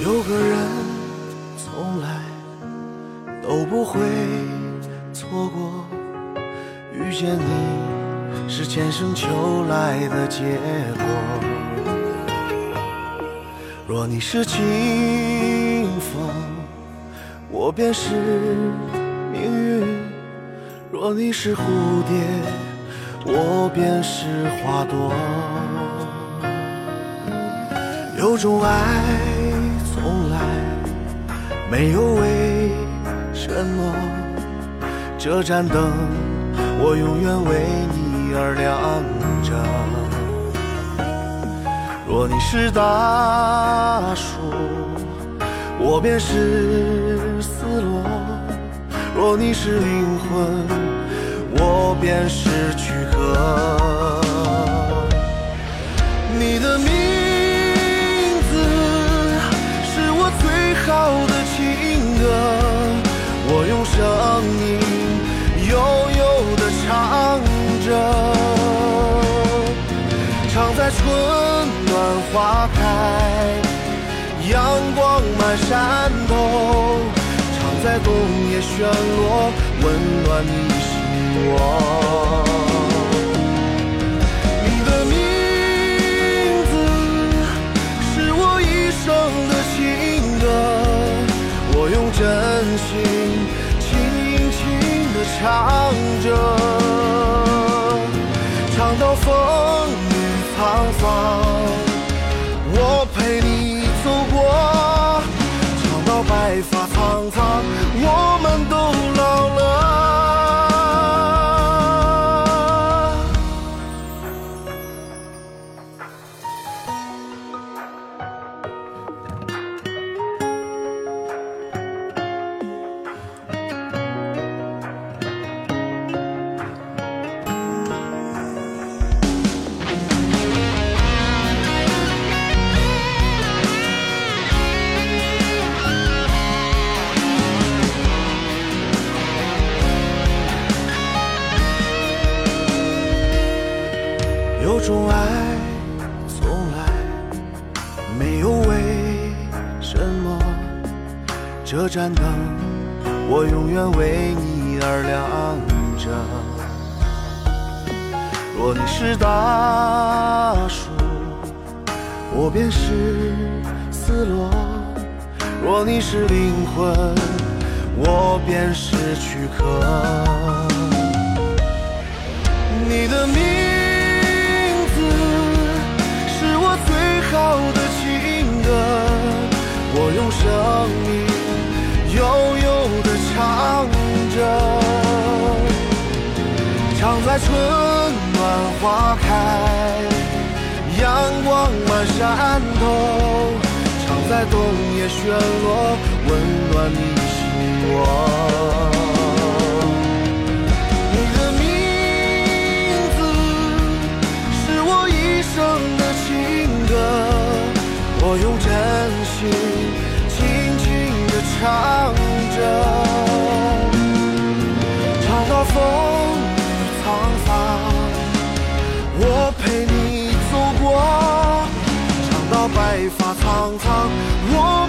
有个人从来都不会错过，遇见你是前生求来的结果。若你是情，我便是命运；若你是蝴蝶，我便是花朵。有种爱从来没有为什么，这盏灯我永远为你而亮着。若你是大树，我便是丝萝；若你是灵魂，我便是躯壳。你的名字是我最好的情歌，我用声音悠悠地唱着。唱在春暖花开，阳光满山头；常在冬夜旋落，温暖你心窝。你的名字是我一生的情歌，我用真心轻轻地唱着，唱到种爱从来没有为什么，这盏灯我永远为你而亮着。若你是大树，我便是丝萝；若你是灵魂，我便是躯壳。生命悠悠地唱着，唱在春暖花开，阳光满山头，唱在冬夜雪落，温暖你心窝。你的名字是我一生的情歌，我用真心唱着，唱到风雨沧桑，我陪你走过；唱到白发苍苍，我。